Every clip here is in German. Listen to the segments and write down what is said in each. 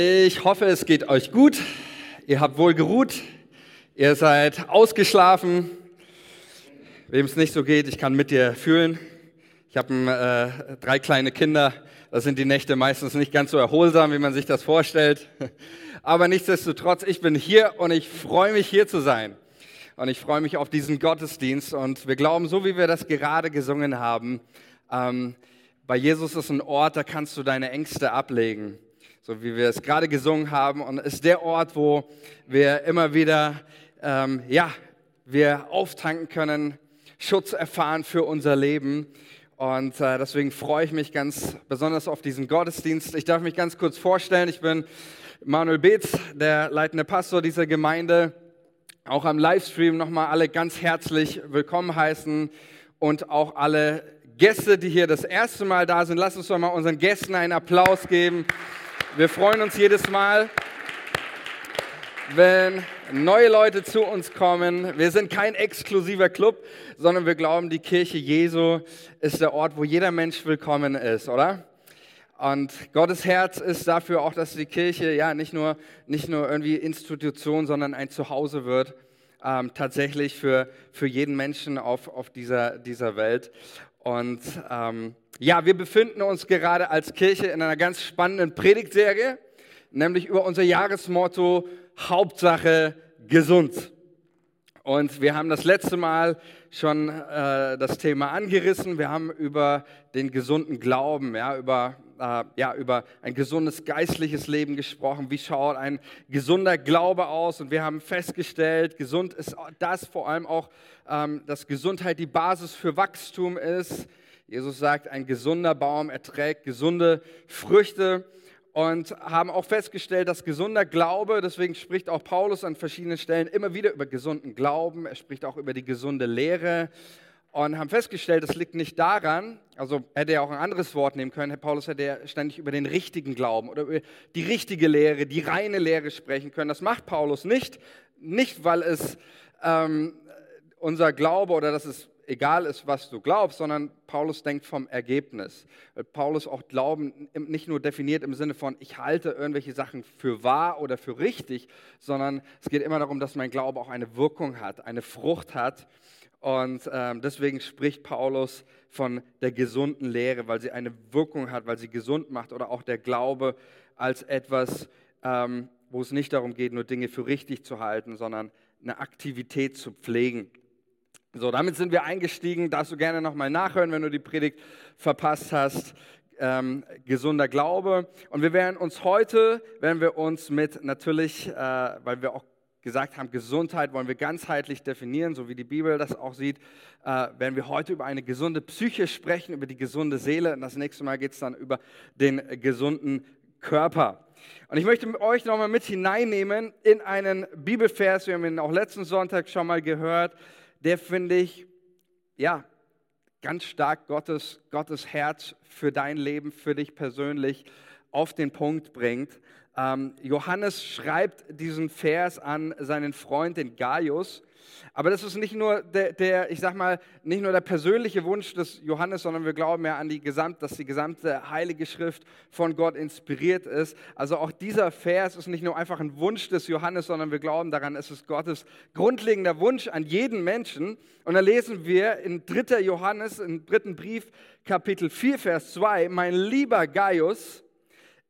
Ich hoffe, es geht euch gut. Ihr habt wohl geruht. Ihr seid ausgeschlafen. Wem es nicht so geht, ich kann mit dir fühlen. Ich habe äh, drei kleine Kinder. Da sind die Nächte meistens nicht ganz so erholsam, wie man sich das vorstellt. Aber nichtsdestotrotz, ich bin hier und ich freue mich, hier zu sein. Und ich freue mich auf diesen Gottesdienst. Und wir glauben, so wie wir das gerade gesungen haben, ähm, bei Jesus ist ein Ort, da kannst du deine Ängste ablegen so wie wir es gerade gesungen haben. Und ist der Ort, wo wir immer wieder, ähm, ja, wir auftanken können, Schutz erfahren für unser Leben. Und äh, deswegen freue ich mich ganz besonders auf diesen Gottesdienst. Ich darf mich ganz kurz vorstellen. Ich bin Manuel Beetz, der leitende Pastor dieser Gemeinde. Auch am Livestream nochmal alle ganz herzlich willkommen heißen und auch alle Gäste, die hier das erste Mal da sind. Lass uns doch mal unseren Gästen einen Applaus geben. Wir freuen uns jedes Mal, wenn neue Leute zu uns kommen. Wir sind kein exklusiver Club, sondern wir glauben, die Kirche Jesu ist der Ort, wo jeder Mensch willkommen ist, oder? Und Gottes Herz ist dafür auch, dass die Kirche ja nicht nur, nicht nur irgendwie Institution, sondern ein Zuhause wird, ähm, tatsächlich für, für jeden Menschen auf, auf dieser, dieser Welt. Und ähm, ja, wir befinden uns gerade als Kirche in einer ganz spannenden Predigtserie, nämlich über unser Jahresmotto Hauptsache gesund. Und wir haben das letzte Mal schon äh, das Thema angerissen. Wir haben über den gesunden Glauben, ja, über, äh, ja, über ein gesundes geistliches Leben gesprochen. Wie schaut ein gesunder Glaube aus? Und wir haben festgestellt, gesund ist das vor allem auch, ähm, dass Gesundheit die Basis für Wachstum ist. Jesus sagt, ein gesunder Baum erträgt gesunde Früchte und haben auch festgestellt, dass gesunder Glaube, deswegen spricht auch Paulus an verschiedenen Stellen immer wieder über gesunden Glauben, er spricht auch über die gesunde Lehre und haben festgestellt, das liegt nicht daran, also hätte er auch ein anderes Wort nehmen können, Herr Paulus hätte ja ständig über den richtigen Glauben oder über die richtige Lehre, die reine Lehre sprechen können. Das macht Paulus nicht, nicht weil es ähm, unser Glaube oder dass es egal ist, was du glaubst, sondern Paulus denkt vom Ergebnis. Paulus auch Glauben nicht nur definiert im Sinne von, ich halte irgendwelche Sachen für wahr oder für richtig, sondern es geht immer darum, dass mein Glaube auch eine Wirkung hat, eine Frucht hat. Und ähm, deswegen spricht Paulus von der gesunden Lehre, weil sie eine Wirkung hat, weil sie gesund macht oder auch der Glaube als etwas, ähm, wo es nicht darum geht, nur Dinge für richtig zu halten, sondern eine Aktivität zu pflegen. So, damit sind wir eingestiegen. Darfst du gerne nochmal nachhören, wenn du die Predigt verpasst hast. Ähm, gesunder Glaube. Und wir werden uns heute, werden wir uns mit natürlich, äh, weil wir auch gesagt haben, Gesundheit wollen wir ganzheitlich definieren, so wie die Bibel das auch sieht, äh, werden wir heute über eine gesunde Psyche sprechen, über die gesunde Seele. Und das nächste Mal geht es dann über den gesunden Körper. Und ich möchte euch nochmal mit hineinnehmen in einen Bibelvers, wir haben ihn auch letzten Sonntag schon mal gehört, der finde ich, ja, ganz stark Gottes, Gottes Herz für dein Leben, für dich persönlich auf den Punkt bringt. Ähm, Johannes schreibt diesen Vers an seinen Freund, den Gaius. Aber das ist nicht nur der, der, ich sag mal, nicht nur der persönliche Wunsch des Johannes, sondern wir glauben ja an die gesamte, dass die gesamte Heilige Schrift von Gott inspiriert ist. Also auch dieser Vers ist nicht nur einfach ein Wunsch des Johannes, sondern wir glauben daran, es ist Gottes grundlegender Wunsch an jeden Menschen. Und da lesen wir in 3. Johannes, im dritten Brief, Kapitel 4, Vers 2, mein lieber Gaius,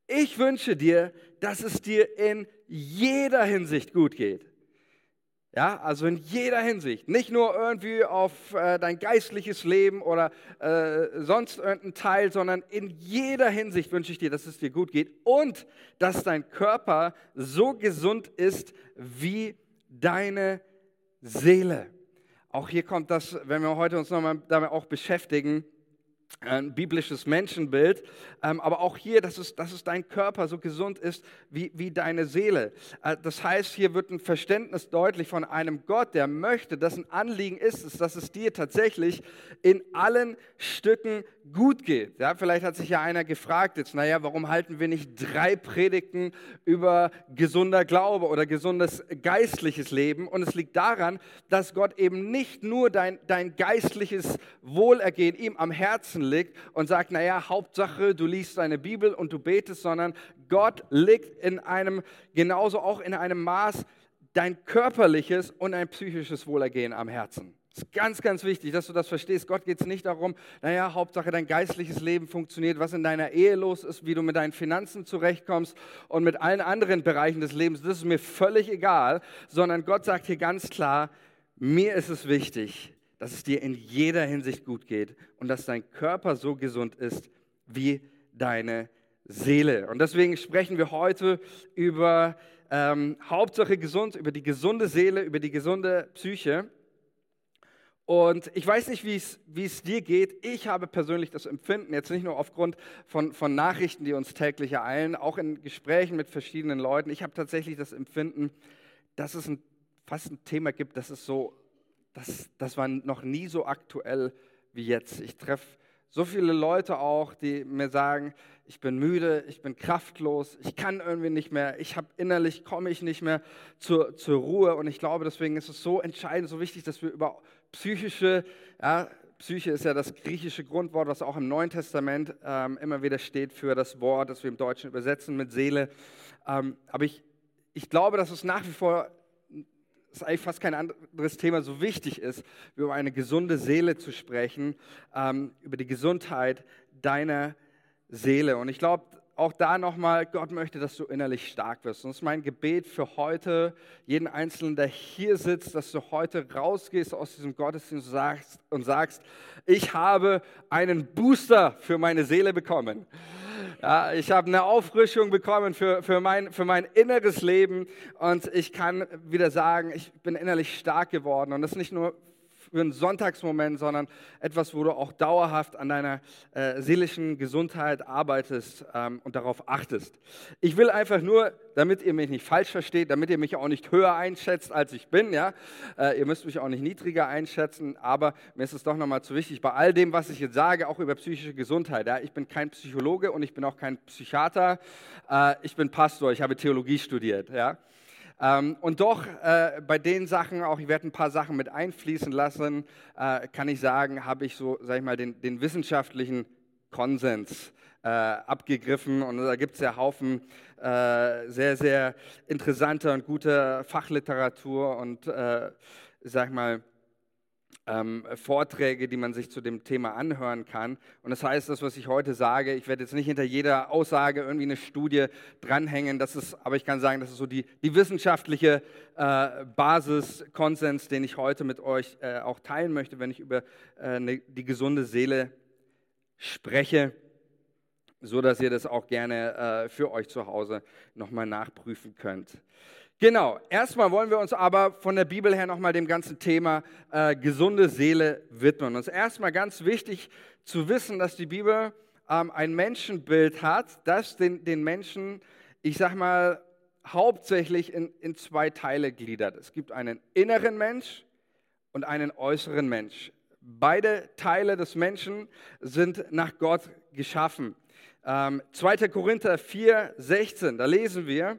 ich wünsche dir, dass es dir in jeder Hinsicht gut geht ja, also in jeder Hinsicht. Nicht nur irgendwie auf äh, dein geistliches Leben oder äh, sonst irgendein Teil, sondern in jeder Hinsicht wünsche ich dir, dass es dir gut geht und dass dein Körper so gesund ist wie deine Seele. Auch hier kommt das, wenn wir heute uns nochmal damit auch beschäftigen, ein biblisches Menschenbild, ähm, aber auch hier, dass es, dass es dein Körper so gesund ist wie, wie deine Seele. Äh, das heißt, hier wird ein Verständnis deutlich von einem Gott, der möchte, dessen Anliegen ist es, dass es dir tatsächlich in allen Stücken gut geht. Ja, vielleicht hat sich ja einer gefragt jetzt, naja, warum halten wir nicht drei Predigten über gesunder Glaube oder gesundes geistliches Leben? Und es liegt daran, dass Gott eben nicht nur dein, dein geistliches Wohlergehen ihm am Herzen Herzen liegt und sagt, naja, Hauptsache, du liest deine Bibel und du betest, sondern Gott liegt in einem, genauso auch in einem Maß, dein körperliches und ein psychisches Wohlergehen am Herzen. Das ist ganz, ganz wichtig, dass du das verstehst. Gott geht es nicht darum, naja, Hauptsache dein geistliches Leben funktioniert, was in deiner Ehe los ist, wie du mit deinen Finanzen zurechtkommst und mit allen anderen Bereichen des Lebens. Das ist mir völlig egal, sondern Gott sagt hier ganz klar, mir ist es wichtig, dass es dir in jeder Hinsicht gut geht und dass dein Körper so gesund ist wie deine Seele. Und deswegen sprechen wir heute über ähm, Hauptsache gesund, über die gesunde Seele, über die gesunde Psyche. Und ich weiß nicht, wie es dir geht. Ich habe persönlich das Empfinden, jetzt nicht nur aufgrund von, von Nachrichten, die uns täglich ereilen, auch in Gesprächen mit verschiedenen Leuten. Ich habe tatsächlich das Empfinden, dass es ein, fast ein Thema gibt, das ist so, das, das war noch nie so aktuell wie jetzt. Ich treffe so viele Leute auch, die mir sagen, ich bin müde, ich bin kraftlos, ich kann irgendwie nicht mehr, ich habe innerlich, komme ich nicht mehr zur, zur Ruhe. Und ich glaube, deswegen ist es so entscheidend, so wichtig, dass wir über psychische, ja, Psyche ist ja das griechische Grundwort, was auch im Neuen Testament ähm, immer wieder steht für das Wort, das wir im Deutschen übersetzen mit Seele. Ähm, aber ich, ich glaube, dass es nach wie vor ist eigentlich fast kein anderes Thema so wichtig ist, wie über eine gesunde Seele zu sprechen, ähm, über die Gesundheit deiner Seele. Und ich glaube, auch da nochmal, Gott möchte, dass du innerlich stark wirst. Und das ist mein Gebet für heute, jeden Einzelnen, der hier sitzt, dass du heute rausgehst aus diesem Gottesdienst und sagst, und sagst ich habe einen Booster für meine Seele bekommen. Ja, ich habe eine Auffrischung bekommen für, für, mein, für mein inneres Leben und ich kann wieder sagen, ich bin innerlich stark geworden. Und das nicht nur für einen Sonntagsmoment, sondern etwas, wo du auch dauerhaft an deiner äh, seelischen Gesundheit arbeitest ähm, und darauf achtest. Ich will einfach nur, damit ihr mich nicht falsch versteht, damit ihr mich auch nicht höher einschätzt, als ich bin, ja, äh, ihr müsst mich auch nicht niedriger einschätzen, aber mir ist es doch nochmal zu wichtig, bei all dem, was ich jetzt sage, auch über psychische Gesundheit, ja, ich bin kein Psychologe und ich bin auch kein Psychiater, äh, ich bin Pastor, ich habe Theologie studiert, ja, ähm, und doch äh, bei den Sachen, auch ich werde ein paar Sachen mit einfließen lassen, äh, kann ich sagen, habe ich so, sag ich mal, den, den wissenschaftlichen Konsens äh, abgegriffen. Und da gibt es ja Haufen äh, sehr, sehr interessanter und guter Fachliteratur und, äh, sag mal, ähm, Vorträge, die man sich zu dem Thema anhören kann. Und das heißt, das, was ich heute sage, ich werde jetzt nicht hinter jeder Aussage irgendwie eine Studie dranhängen, das ist, aber ich kann sagen, das ist so die, die wissenschaftliche äh, Basiskonsens, den ich heute mit euch äh, auch teilen möchte, wenn ich über äh, ne, die gesunde Seele spreche, so dass ihr das auch gerne äh, für euch zu Hause nochmal nachprüfen könnt. Genau, erstmal wollen wir uns aber von der Bibel her nochmal dem ganzen Thema äh, gesunde Seele widmen. Ist erstmal ganz wichtig zu wissen, dass die Bibel ähm, ein Menschenbild hat, das den, den Menschen, ich sag mal, hauptsächlich in, in zwei Teile gliedert. Es gibt einen inneren Mensch und einen äußeren Mensch. Beide Teile des Menschen sind nach Gott geschaffen. Ähm, 2. Korinther 4, 16, da lesen wir,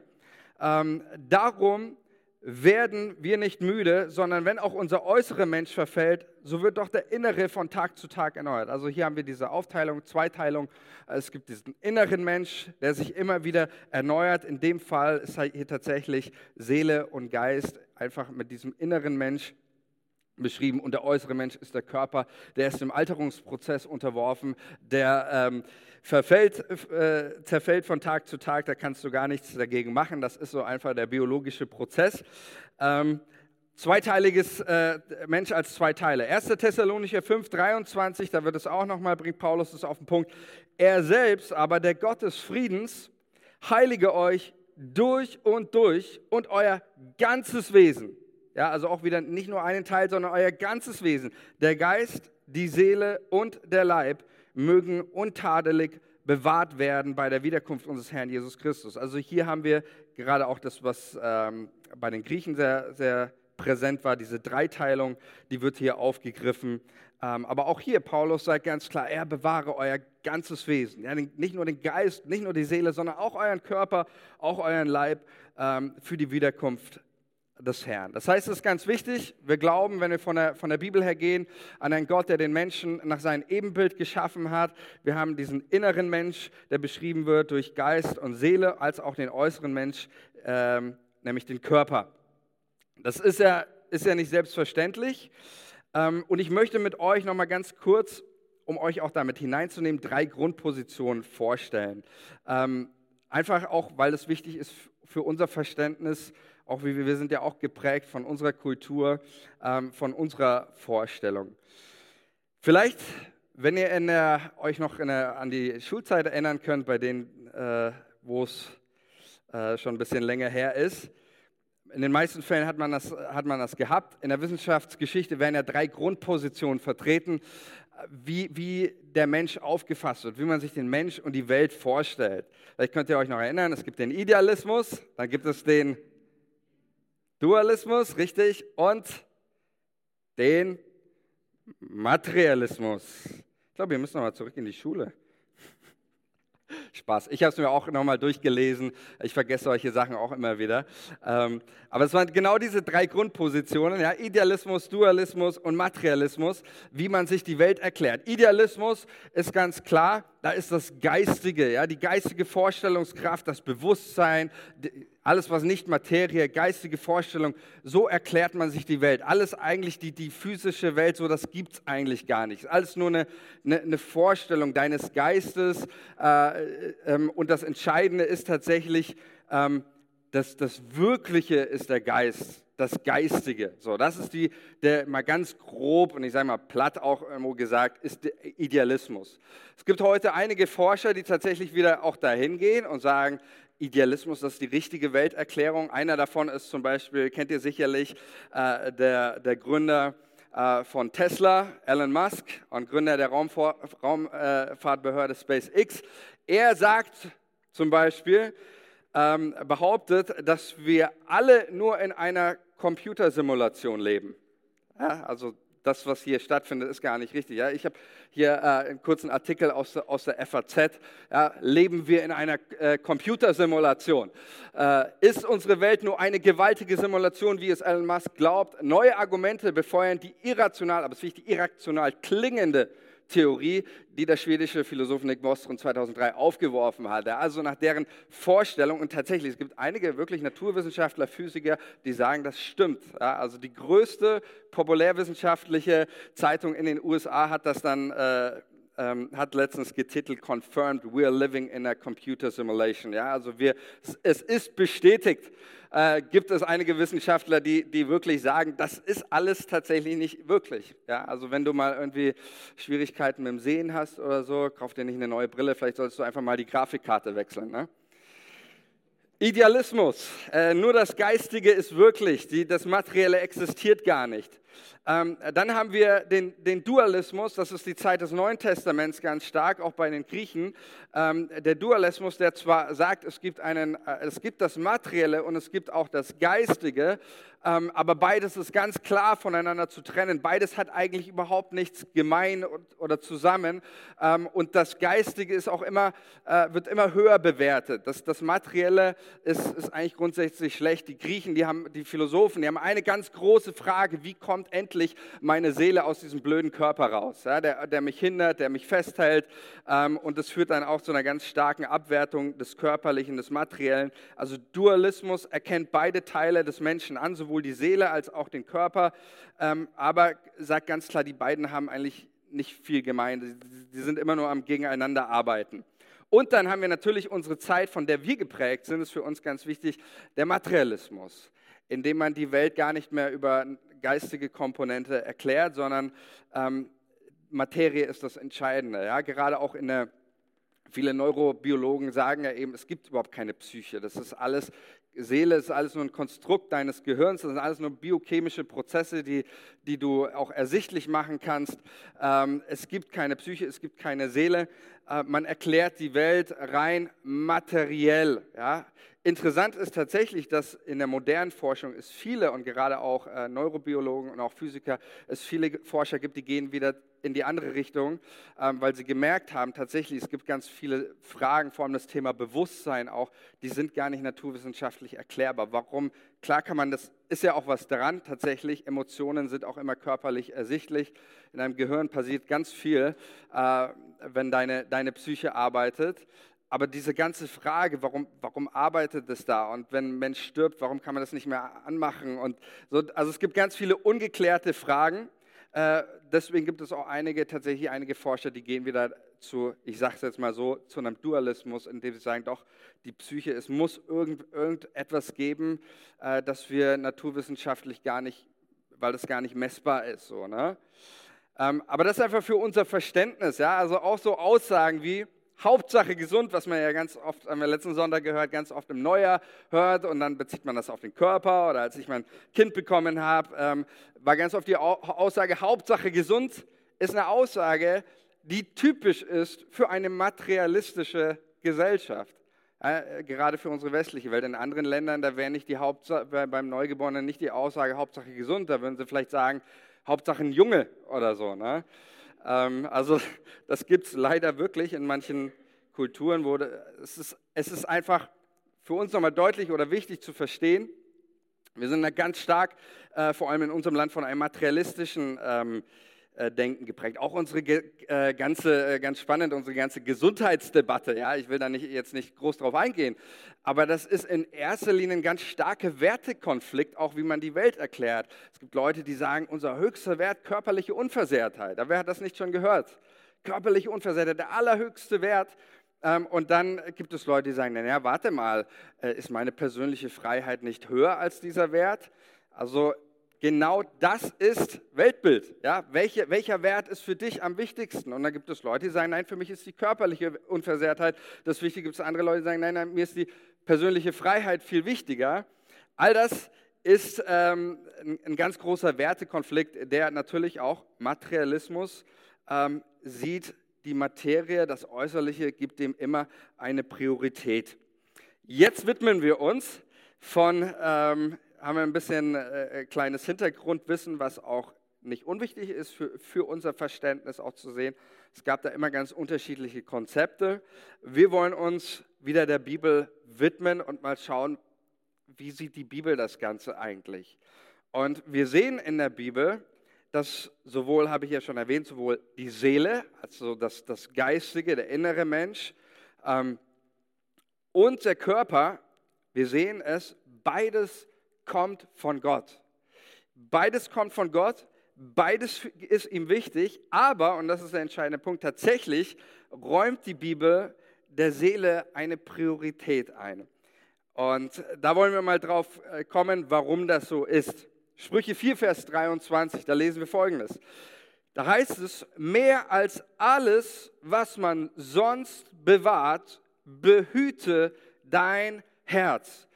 ähm, darum werden wir nicht müde, sondern wenn auch unser äußerer Mensch verfällt, so wird doch der innere von Tag zu Tag erneuert. Also hier haben wir diese Aufteilung, Zweiteilung. Es gibt diesen inneren Mensch, der sich immer wieder erneuert. In dem Fall ist hier tatsächlich Seele und Geist einfach mit diesem inneren Mensch beschrieben und der äußere Mensch ist der Körper, der ist dem Alterungsprozess unterworfen, der ähm, verfällt, äh, zerfällt von Tag zu Tag, da kannst du gar nichts dagegen machen, das ist so einfach der biologische Prozess. Ähm, zweiteiliges äh, Mensch als zwei Teile. 1. Thessalonicher 5, 23, da wird es auch nochmal, bringt Paulus es auf den Punkt. Er selbst, aber der Gott des Friedens, heilige euch durch und durch und euer ganzes Wesen ja, also auch wieder nicht nur einen Teil, sondern euer ganzes Wesen. Der Geist, die Seele und der Leib mögen untadelig bewahrt werden bei der Wiederkunft unseres Herrn Jesus Christus. Also hier haben wir gerade auch das, was ähm, bei den Griechen sehr, sehr präsent war, diese Dreiteilung, die wird hier aufgegriffen. Ähm, aber auch hier, Paulus sagt ganz klar, er bewahre euer ganzes Wesen. Ja, nicht nur den Geist, nicht nur die Seele, sondern auch euren Körper, auch euren Leib ähm, für die Wiederkunft des Herrn. Das heißt, es ist ganz wichtig, wir glauben, wenn wir von der, von der Bibel her gehen, an einen Gott, der den Menschen nach seinem Ebenbild geschaffen hat. Wir haben diesen inneren Mensch, der beschrieben wird durch Geist und Seele, als auch den äußeren Mensch, ähm, nämlich den Körper. Das ist ja, ist ja nicht selbstverständlich. Ähm, und ich möchte mit euch nochmal ganz kurz, um euch auch damit hineinzunehmen, drei Grundpositionen vorstellen. Ähm, einfach auch, weil es wichtig ist für unser Verständnis auch wie wir, wir sind ja auch geprägt von unserer Kultur, ähm, von unserer Vorstellung. Vielleicht, wenn ihr der, euch noch der, an die Schulzeit erinnern könnt, bei denen, äh, wo es äh, schon ein bisschen länger her ist, in den meisten Fällen hat man, das, hat man das gehabt. In der Wissenschaftsgeschichte werden ja drei Grundpositionen vertreten, wie, wie der Mensch aufgefasst wird, wie man sich den Mensch und die Welt vorstellt. Vielleicht könnt ihr euch noch erinnern, es gibt den Idealismus, dann gibt es den Dualismus, richtig, und den Materialismus. Ich glaube, wir müssen nochmal zurück in die Schule. Spaß. Ich habe es mir auch nochmal durchgelesen. Ich vergesse solche Sachen auch immer wieder. Ähm, aber es waren genau diese drei Grundpositionen, ja, Idealismus, Dualismus und Materialismus, wie man sich die Welt erklärt. Idealismus ist ganz klar, da ist das Geistige, ja, die geistige Vorstellungskraft, das Bewusstsein, alles, was nicht Materie, geistige Vorstellung, so erklärt man sich die Welt. Alles eigentlich, die, die physische Welt, so das gibt es eigentlich gar nicht. Alles nur eine, eine, eine Vorstellung deines Geistes. Äh, ähm, und das Entscheidende ist tatsächlich, ähm, dass das Wirkliche ist der Geist das Geistige. So, das ist die, der mal ganz grob und ich sage mal platt auch irgendwo gesagt, ist der Idealismus. Es gibt heute einige Forscher, die tatsächlich wieder auch dahin gehen und sagen, Idealismus, das ist die richtige Welterklärung. Einer davon ist zum Beispiel, kennt ihr sicherlich, äh, der, der Gründer äh, von Tesla, Elon Musk, und Gründer der Raumfahr Raumfahrtbehörde SpaceX. Er sagt zum Beispiel, ähm, behauptet, dass wir alle nur in einer Computersimulation leben. Ja, also das, was hier stattfindet, ist gar nicht richtig. Ja? Ich habe hier äh, einen kurzen Artikel aus, aus der FAZ. Ja? Leben wir in einer äh, Computersimulation? Äh, ist unsere Welt nur eine gewaltige Simulation, wie es Elon Musk glaubt? Neue Argumente befeuern die irrational, aber es ist wichtig, irrational klingende Theorie, die der schwedische Philosoph Nick Bostrom 2003 aufgeworfen hatte. Also nach deren Vorstellung, und tatsächlich, es gibt einige wirklich Naturwissenschaftler, Physiker, die sagen, das stimmt. Ja, also die größte populärwissenschaftliche Zeitung in den USA hat das dann äh, ähm, hat letztens getitelt Confirmed, we're living in a computer simulation. Ja, also wir, es ist bestätigt. Äh, gibt es einige Wissenschaftler, die, die wirklich sagen, das ist alles tatsächlich nicht wirklich. Ja, also wenn du mal irgendwie Schwierigkeiten mit dem Sehen hast oder so, kauf dir nicht eine neue Brille, vielleicht solltest du einfach mal die Grafikkarte wechseln. Ne? Idealismus, äh, nur das Geistige ist wirklich, die, das Materielle existiert gar nicht. Ähm, dann haben wir den, den, Dualismus, das ist die Zeit des Neuen Testaments ganz stark, auch bei den Griechen. Ähm, der Dualismus, der zwar sagt, es gibt, einen, äh, es gibt das Materielle und es gibt auch das Geistige, ähm, aber beides ist ganz klar voneinander zu trennen. Beides hat eigentlich überhaupt nichts gemein oder zusammen. Ähm, und das Geistige ist auch immer, äh, wird immer höher bewertet. Das, das Materielle ist, ist eigentlich grundsätzlich schlecht. Die Griechen, die haben, die Philosophen, die haben eine ganz große Frage, wie kommt endlich meine Seele aus diesem blöden Körper raus, ja, der, der mich hindert, der mich festhält. Ähm, und das führt dann auch zu einer ganz starken Abwertung des Körperlichen, des Materiellen. Also Dualismus erkennt beide Teile des Menschen an, sowohl sowohl die Seele als auch den Körper, ähm, aber sagt ganz klar, die beiden haben eigentlich nicht viel gemein. Die sind immer nur am Gegeneinander arbeiten. Und dann haben wir natürlich unsere Zeit, von der wir geprägt sind, ist für uns ganz wichtig, der Materialismus, in dem man die Welt gar nicht mehr über geistige Komponente erklärt, sondern ähm, Materie ist das Entscheidende. Ja? Gerade auch in der Viele Neurobiologen sagen ja eben, es gibt überhaupt keine Psyche. Das ist alles Seele ist alles nur ein Konstrukt deines Gehirns, das sind alles nur biochemische Prozesse, die, die du auch ersichtlich machen kannst. Ähm, es gibt keine Psyche, es gibt keine Seele. Äh, man erklärt die Welt rein materiell. Ja? Interessant ist tatsächlich, dass in der modernen Forschung es viele und gerade auch äh, Neurobiologen und auch Physiker, es viele Forscher gibt, die gehen wieder in die andere Richtung, ähm, weil sie gemerkt haben, tatsächlich, es gibt ganz viele Fragen, vor allem das Thema Bewusstsein auch, die sind gar nicht naturwissenschaftlich erklärbar. Warum? Klar kann man, das ist ja auch was dran, tatsächlich, Emotionen sind auch immer körperlich ersichtlich. In deinem Gehirn passiert ganz viel, äh, wenn deine, deine Psyche arbeitet. Aber diese ganze Frage, warum, warum arbeitet es da? Und wenn ein Mensch stirbt, warum kann man das nicht mehr anmachen? Und so, also es gibt ganz viele ungeklärte Fragen. Äh, deswegen gibt es auch einige, tatsächlich einige Forscher, die gehen wieder zu, ich sage es jetzt mal so, zu einem Dualismus, indem sie sagen, doch, die Psyche, es muss irgend, irgendetwas geben, äh, das wir naturwissenschaftlich gar nicht, weil das gar nicht messbar ist. So, ne? ähm, aber das ist einfach für unser Verständnis. Ja? Also auch so Aussagen wie, Hauptsache gesund, was man ja ganz oft, haben wir letzten Sonntag gehört, ganz oft im Neujahr hört und dann bezieht man das auf den Körper oder als ich mein Kind bekommen habe, ähm, war ganz oft die Aussage, Hauptsache gesund ist eine Aussage, die typisch ist für eine materialistische Gesellschaft. Äh, gerade für unsere westliche Welt. In anderen Ländern, da wäre nicht die Hauptsache, beim Neugeborenen nicht die Aussage Hauptsache gesund, da würden sie vielleicht sagen, Hauptsache ein Junge oder so. Ne? Ähm, also das gibt es leider wirklich in manchen Kulturen, wo es ist, es ist einfach für uns nochmal deutlich oder wichtig zu verstehen, wir sind da ganz stark, äh, vor allem in unserem Land, von einem materialistischen ähm, äh, Denken geprägt. Auch unsere äh, ganze, äh, ganz spannend, unsere ganze Gesundheitsdebatte. Ja, ich will da nicht, jetzt nicht groß drauf eingehen, aber das ist in erster Linie ein ganz starker Wertekonflikt, auch wie man die Welt erklärt. Es gibt Leute, die sagen, unser höchster Wert körperliche Unversehrtheit. wer hat das nicht schon gehört? Körperliche Unversehrtheit, der allerhöchste Wert. Ähm, und dann gibt es Leute, die sagen, naja, warte mal, ist meine persönliche Freiheit nicht höher als dieser Wert? Also genau das ist Weltbild. Ja? Welche, welcher Wert ist für dich am wichtigsten? Und dann gibt es Leute, die sagen, nein, für mich ist die körperliche Unversehrtheit das Wichtige. Gibt es andere Leute, die sagen, nein, nein, mir ist die persönliche Freiheit viel wichtiger. All das ist ähm, ein, ganz großer Wertekonflikt, der natürlich auch Materialismus ähm, sieht. Die Materie, das Äußerliche, gibt dem immer eine Priorität. Jetzt widmen wir uns von ähm, haben wir ein bisschen äh, äh, kleines Hintergrundwissen, was auch nicht unwichtig ist für, für unser Verständnis auch zu sehen. Es gab da immer ganz unterschiedliche Konzepte. Wir wollen uns wieder der Bibel widmen und mal schauen, wie sieht die Bibel das Ganze eigentlich. Und wir sehen in der Bibel, dass sowohl, habe ich ja schon erwähnt, sowohl die Seele, also das, das Geistige, der innere Mensch, ähm, und der Körper, wir sehen es, beides kommt von Gott. Beides kommt von Gott, beides ist ihm wichtig, aber, und das ist der entscheidende Punkt, tatsächlich räumt die Bibel der Seele eine Priorität ein. Und da wollen wir mal drauf äh, kommen, warum das so ist. Sprüche 4, Vers 23, da lesen wir folgendes. Da heißt es, mehr als alles, was man sonst bewahrt, behüte dein Herz.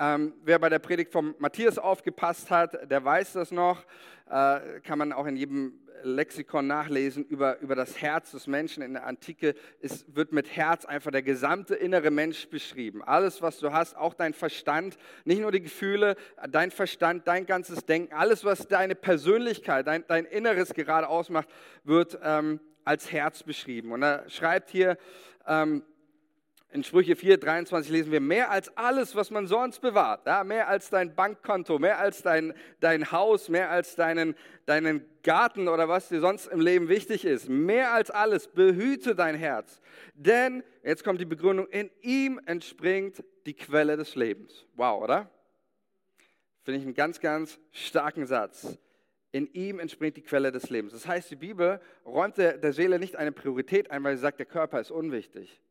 Ähm, wer bei der Predigt von Matthias aufgepasst hat, der weiß das noch. Äh, kann man auch in jedem Lexikon nachlesen über, über das Herz des Menschen in der Antike. Es wird mit Herz einfach der gesamte innere Mensch beschrieben. Alles, was du hast, auch dein Verstand, nicht nur die Gefühle, dein Verstand, dein ganzes Denken, alles, was deine Persönlichkeit, dein, dein Inneres gerade ausmacht, wird ähm, als Herz beschrieben. Und er schreibt hier, ähm, in Sprüche 4, 23 lesen wir, mehr als alles, was man sonst bewahrt, ja, mehr als dein Bankkonto, mehr als dein, dein Haus, mehr als deinen, deinen Garten oder was dir sonst im Leben wichtig ist, mehr als alles, behüte dein Herz. Denn, jetzt kommt die Begründung, in ihm entspringt die Quelle des Lebens. Wow, oder? Finde ich einen ganz, ganz starken Satz. In ihm entspringt die Quelle des Lebens. Das heißt, die Bibel räumt der, der Seele nicht eine Priorität ein, weil sie sagt, der Körper ist unwichtig.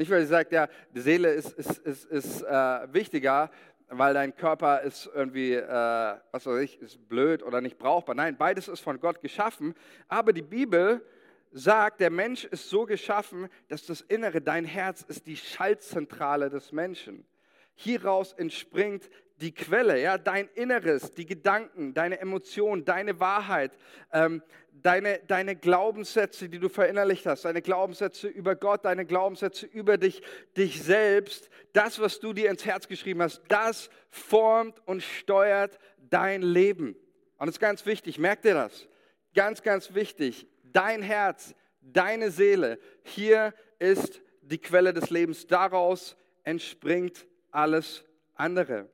Nicht, weil sie sagt, ja, die Seele ist, ist, ist, ist äh, wichtiger, weil dein Körper ist irgendwie, äh, was weiß ich, ist blöd oder nicht brauchbar. Nein, beides ist von Gott geschaffen. Aber die Bibel sagt, der Mensch ist so geschaffen, dass das Innere, dein Herz ist die Schaltzentrale des Menschen. Hieraus entspringt die Quelle, ja, dein Inneres, die Gedanken, deine Emotionen, deine Wahrheit, ähm, deine, deine Glaubenssätze, die du verinnerlicht hast, deine Glaubenssätze über Gott, deine Glaubenssätze über dich, dich selbst, das, was du dir ins Herz geschrieben hast, das formt und steuert dein Leben. Und das ist ganz wichtig, merkt ihr das? Ganz, ganz wichtig. dein Herz, deine Seele. Hier ist die Quelle des Lebens. Daraus entspringt alles andere.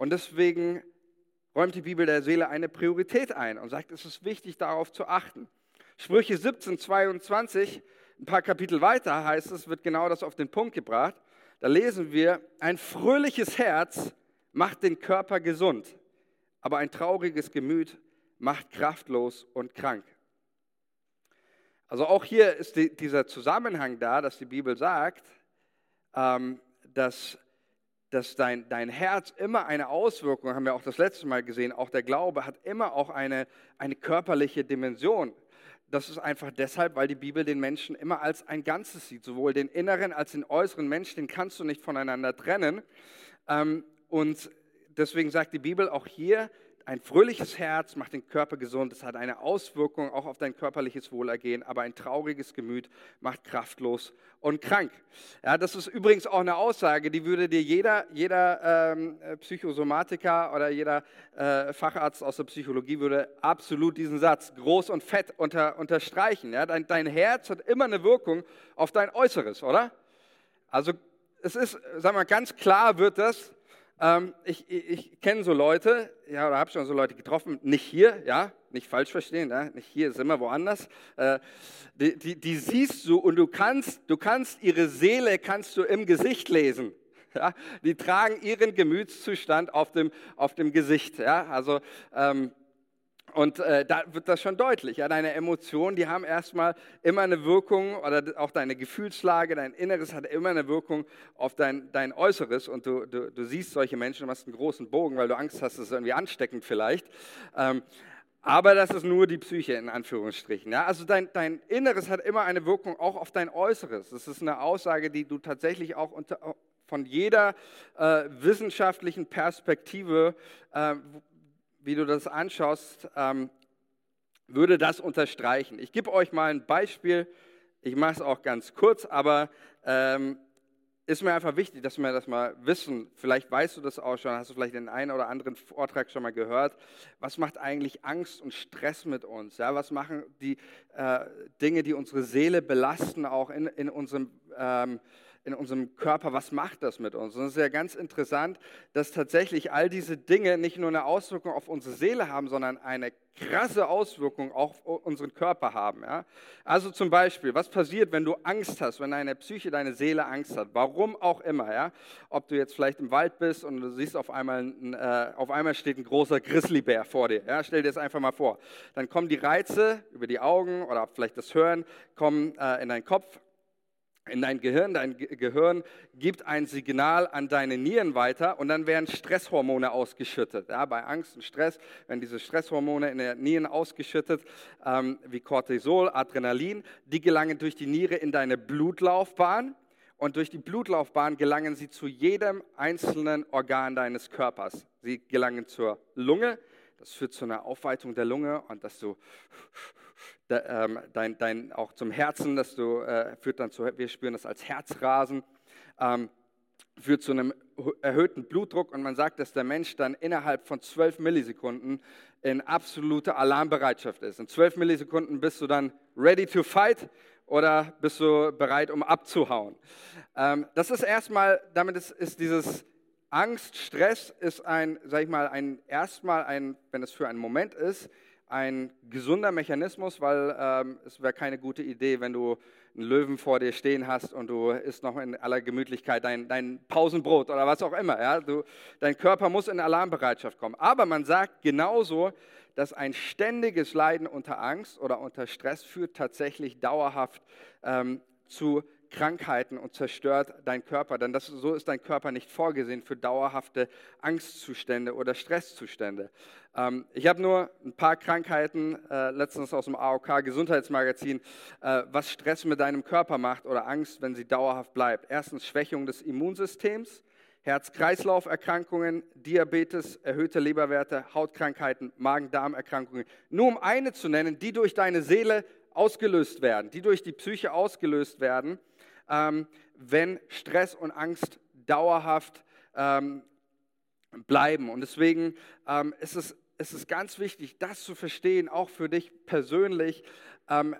Und deswegen räumt die Bibel der Seele eine Priorität ein und sagt, es ist wichtig, darauf zu achten. Sprüche 17, 22, ein paar Kapitel weiter heißt es, wird genau das auf den Punkt gebracht. Da lesen wir, ein fröhliches Herz macht den Körper gesund, aber ein trauriges Gemüt macht kraftlos und krank. Also auch hier ist die, dieser Zusammenhang da, dass die Bibel sagt, ähm, dass, dass dein, dein Herz immer eine Auswirkung, haben wir auch das letzte Mal gesehen, auch der Glaube hat immer auch eine, eine körperliche Dimension. Das ist einfach deshalb, weil die Bibel den Menschen immer als ein Ganzes sieht, sowohl den inneren als den äußeren Mensch, den kannst du nicht voneinander trennen. Ähm, und deswegen sagt die Bibel auch hier, ein fröhliches Herz macht den Körper gesund, es hat eine Auswirkung auch auf dein körperliches Wohlergehen, aber ein trauriges Gemüt macht kraftlos und krank. Ja, das ist übrigens auch eine Aussage, die würde dir jeder, jeder ähm, Psychosomatiker oder jeder äh, Facharzt aus der Psychologie würde absolut diesen Satz groß und fett unter, unterstreichen. Ja, dein, dein Herz hat immer eine Wirkung auf dein Äußeres, oder? Also es ist, sagen wir ganz klar wird das, ähm, ich, ich, ich kenne so Leute, ja, oder habe schon so Leute getroffen, nicht hier, ja, nicht falsch verstehen, ja, nicht hier, ist immer woanders. Äh, die, die, die, siehst du und du kannst, du kannst ihre Seele kannst du im Gesicht lesen. Ja, die tragen ihren Gemütszustand auf dem, auf dem Gesicht. Ja, also ähm, und äh, da wird das schon deutlich. Ja, deine Emotionen, die haben erstmal immer eine Wirkung, oder auch deine Gefühlslage, dein Inneres hat immer eine Wirkung auf dein, dein Äußeres. Und du, du, du siehst solche Menschen, du hast einen großen Bogen, weil du Angst hast, es ist irgendwie ansteckend vielleicht. Ähm, aber das ist nur die Psyche in Anführungsstrichen. Ja? Also dein, dein Inneres hat immer eine Wirkung auch auf dein Äußeres. Das ist eine Aussage, die du tatsächlich auch unter, von jeder äh, wissenschaftlichen Perspektive äh, wie du das anschaust, ähm, würde das unterstreichen. Ich gebe euch mal ein Beispiel. Ich mache es auch ganz kurz, aber ähm, ist mir einfach wichtig, dass wir das mal wissen. Vielleicht weißt du das auch schon, hast du vielleicht den einen oder anderen Vortrag schon mal gehört. Was macht eigentlich Angst und Stress mit uns? Ja, was machen die äh, Dinge, die unsere Seele belasten, auch in, in unserem ähm, in unserem Körper, was macht das mit uns? Und es ist ja ganz interessant, dass tatsächlich all diese Dinge nicht nur eine Auswirkung auf unsere Seele haben, sondern eine krasse Auswirkung auf unseren Körper haben. Ja? Also zum Beispiel, was passiert, wenn du Angst hast, wenn deine Psyche, deine Seele Angst hat? Warum auch immer. Ja? Ob du jetzt vielleicht im Wald bist und du siehst auf einmal, äh, auf einmal steht ein großer Grizzlybär vor dir. Ja? Stell dir das einfach mal vor. Dann kommen die Reize über die Augen oder vielleicht das Hören, kommen äh, in deinen Kopf in dein Gehirn. Dein Gehirn gibt ein Signal an deine Nieren weiter und dann werden Stresshormone ausgeschüttet. Ja, bei Angst und Stress werden diese Stresshormone in den Nieren ausgeschüttet, ähm, wie Cortisol, Adrenalin. Die gelangen durch die Niere in deine Blutlaufbahn und durch die Blutlaufbahn gelangen sie zu jedem einzelnen Organ deines Körpers. Sie gelangen zur Lunge, das führt zu einer Aufweitung der Lunge und dass du dein, dein, auch zum Herzen, dass du äh, führt dann zu, wir spüren das als Herzrasen, ähm, führt zu einem erhöhten Blutdruck und man sagt, dass der Mensch dann innerhalb von 12 Millisekunden in absoluter Alarmbereitschaft ist. In 12 Millisekunden bist du dann ready to fight oder bist du bereit, um abzuhauen. Ähm, das ist erstmal, damit ist, ist dieses Angst, Stress ist ein, sag ich mal, ein erstmal ein, wenn es für einen Moment ist, ein gesunder Mechanismus, weil ähm, es wäre keine gute Idee, wenn du einen Löwen vor dir stehen hast und du isst noch in aller Gemütlichkeit dein, dein Pausenbrot oder was auch immer. Ja? Du, dein Körper muss in Alarmbereitschaft kommen. Aber man sagt genauso, dass ein ständiges Leiden unter Angst oder unter Stress führt tatsächlich dauerhaft ähm, zu Krankheiten und zerstört deinen Körper, denn das, so ist dein Körper nicht vorgesehen für dauerhafte Angstzustände oder Stresszustände. Ähm, ich habe nur ein paar Krankheiten, äh, letztens aus dem AOK Gesundheitsmagazin, äh, was Stress mit deinem Körper macht oder Angst, wenn sie dauerhaft bleibt. Erstens Schwächung des Immunsystems, Herz-Kreislauf-Erkrankungen, Diabetes, erhöhte Leberwerte, Hautkrankheiten, Magen-Darm-Erkrankungen. Nur um eine zu nennen, die durch deine Seele ausgelöst werden, die durch die Psyche ausgelöst werden ähm, wenn Stress und Angst dauerhaft ähm, bleiben. Und deswegen ähm, ist es es ganz wichtig, das zu verstehen, auch für dich persönlich, ähm,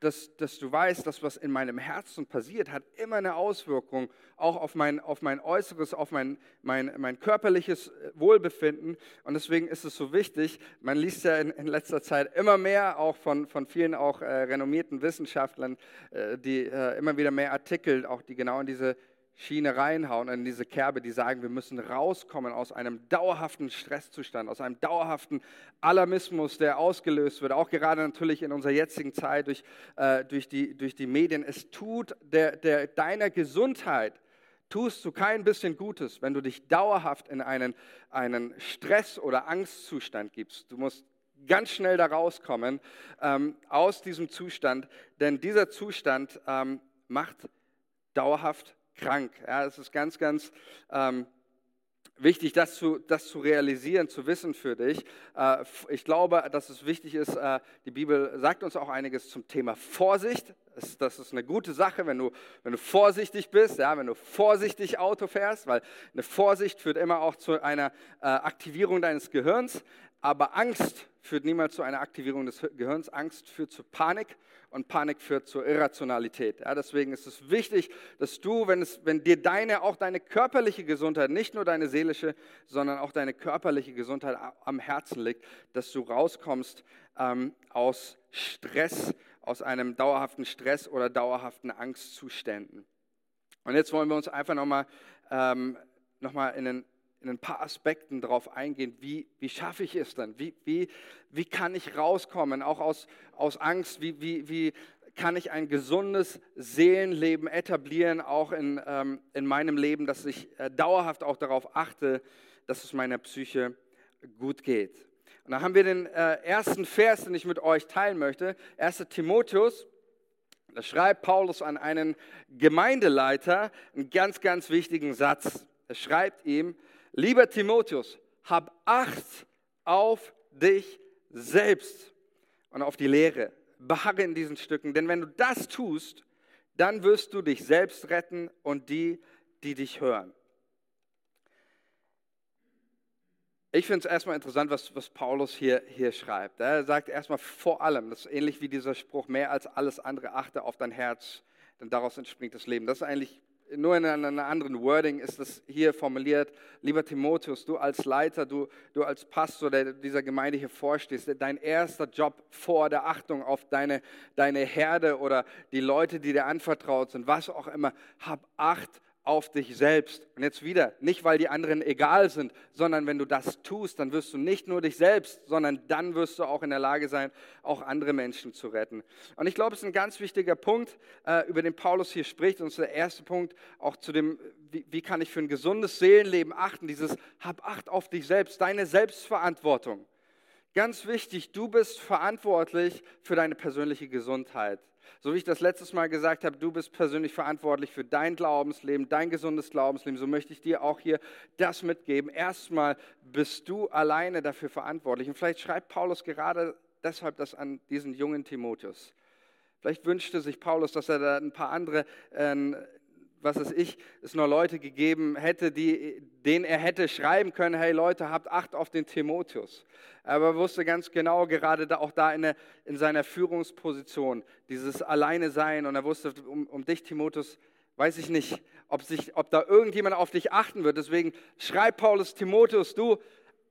dass, dass du weißt, dass was in meinem Herzen passiert, hat immer eine Auswirkung, auch auf mein, auf mein Äußeres, auf mein, mein, mein körperliches äh, Wohlbefinden. Und deswegen ist es so wichtig, man liest ja in, in letzter Zeit immer mehr, auch von, von vielen auch äh, renommierten Wissenschaftlern, äh, die äh, immer wieder mehr Artikel, auch die genau in diese Schiene reinhauen, in diese Kerbe, die sagen, wir müssen rauskommen aus einem dauerhaften Stresszustand, aus einem dauerhaften Alarmismus, der ausgelöst wird, auch gerade natürlich in unserer jetzigen Zeit durch, äh, durch, die, durch die Medien. Es tut der, der, deiner Gesundheit, tust du kein bisschen Gutes, wenn du dich dauerhaft in einen, einen Stress- oder Angstzustand gibst. Du musst ganz schnell da rauskommen ähm, aus diesem Zustand, denn dieser Zustand ähm, macht dauerhaft krank. Ja, es ist ganz, ganz ähm, wichtig, das zu, das zu realisieren, zu wissen für dich. Äh, ich glaube, dass es wichtig ist, äh, die Bibel sagt uns auch einiges zum Thema Vorsicht. Das, ist eine gute Sache, wenn du, wenn du vorsichtig bist, ja, wenn du vorsichtig Auto fährst, weil eine Vorsicht führt immer auch zu einer äh, Aktivierung deines Gehirns. Aber Angst führt niemals zu einer Aktivierung des Gehirns. Angst führt zu Panik und Panik führt zur Irrationalität. Ja, deswegen ist es wichtig, dass du, wenn, es, wenn dir deine, auch deine körperliche Gesundheit, nicht nur deine seelische, sondern auch deine körperliche Gesundheit am Herzen liegt, dass du rauskommst ähm, aus Stress, aus einem dauerhaften Stress oder dauerhaften Angstzuständen. Und jetzt wollen wir uns einfach nochmal ähm, noch in den in ein paar Aspekten darauf eingehen, wie, wie schaffe ich es dann? Wie, wie, wie kann ich rauskommen, auch aus, aus Angst? Wie, wie, wie kann ich ein gesundes Seelenleben etablieren, auch in, ähm, in meinem Leben, dass ich äh, dauerhaft auch darauf achte, dass es meiner Psyche gut geht? Und da haben wir den äh, ersten Vers, den ich mit euch teilen möchte, 1 Timotheus. Da schreibt Paulus an einen Gemeindeleiter einen ganz, ganz wichtigen Satz. Er schreibt ihm, Lieber Timotheus, hab Acht auf dich selbst und auf die Lehre. Beharre in diesen Stücken, denn wenn du das tust, dann wirst du dich selbst retten und die, die dich hören. Ich finde es erstmal interessant, was, was Paulus hier, hier schreibt. Er sagt erstmal vor allem, das ist ähnlich wie dieser Spruch, mehr als alles andere achte auf dein Herz, denn daraus entspringt das Leben. Das ist eigentlich nur in einer anderen Wording ist es hier formuliert, lieber Timotheus, du als Leiter, du, du als Pastor, der dieser Gemeinde hier vorstehst, dein erster Job vor der Achtung auf deine, deine Herde oder die Leute, die dir anvertraut sind, was auch immer, hab Acht auf dich selbst. Und jetzt wieder, nicht weil die anderen egal sind, sondern wenn du das tust, dann wirst du nicht nur dich selbst, sondern dann wirst du auch in der Lage sein, auch andere Menschen zu retten. Und ich glaube, es ist ein ganz wichtiger Punkt, äh, über den Paulus hier spricht. Und es ist der erste Punkt auch zu dem, wie, wie kann ich für ein gesundes Seelenleben achten, dieses Hab Acht auf dich selbst, deine Selbstverantwortung. Ganz wichtig, du bist verantwortlich für deine persönliche Gesundheit. So wie ich das letztes Mal gesagt habe, du bist persönlich verantwortlich für dein Glaubensleben, dein gesundes Glaubensleben. So möchte ich dir auch hier das mitgeben. Erstmal bist du alleine dafür verantwortlich. Und vielleicht schreibt Paulus gerade deshalb das an diesen jungen Timotheus. Vielleicht wünschte sich Paulus, dass er da ein paar andere äh, was weiß ich, es noch Leute gegeben hätte, die, denen er hätte schreiben können, hey Leute, habt Acht auf den Timotheus. Aber er wusste ganz genau, gerade da, auch da in, der, in seiner Führungsposition, dieses Alleine sein. Und er wusste, um, um dich, Timotheus, weiß ich nicht, ob, sich, ob da irgendjemand auf dich achten wird. Deswegen schreibt Paulus Timotheus, du,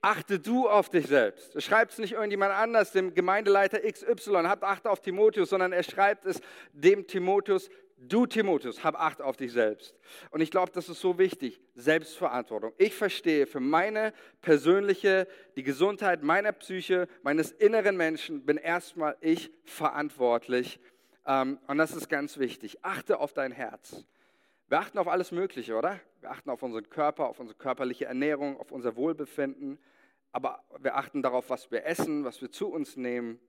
achte du auf dich selbst. Schreibt es nicht irgendjemand anders, dem Gemeindeleiter XY, habt Acht auf Timotheus, sondern er schreibt es dem Timotheus, Du, Timotheus, hab Acht auf dich selbst. Und ich glaube, das ist so wichtig. Selbstverantwortung. Ich verstehe für meine persönliche, die Gesundheit meiner Psyche, meines inneren Menschen, bin erstmal ich verantwortlich. Ähm, und das ist ganz wichtig. Achte auf dein Herz. Wir achten auf alles Mögliche, oder? Wir achten auf unseren Körper, auf unsere körperliche Ernährung, auf unser Wohlbefinden. Aber wir achten darauf, was wir essen, was wir zu uns nehmen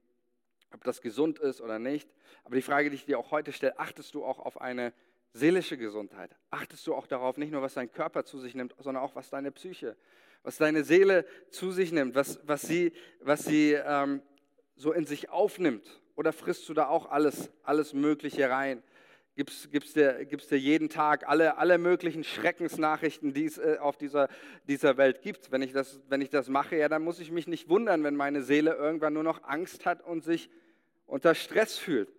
ob das gesund ist oder nicht. Aber die Frage, die ich dir auch heute stelle, achtest du auch auf eine seelische Gesundheit? Achtest du auch darauf, nicht nur was dein Körper zu sich nimmt, sondern auch was deine Psyche, was deine Seele zu sich nimmt, was, was sie, was sie ähm, so in sich aufnimmt? Oder frisst du da auch alles, alles Mögliche rein? Gibst, gibst, dir, gibst dir jeden Tag alle, alle möglichen Schreckensnachrichten, die es äh, auf dieser, dieser Welt gibt. Wenn ich, das, wenn ich das mache, ja, dann muss ich mich nicht wundern, wenn meine Seele irgendwann nur noch Angst hat und sich unter Stress fühlt.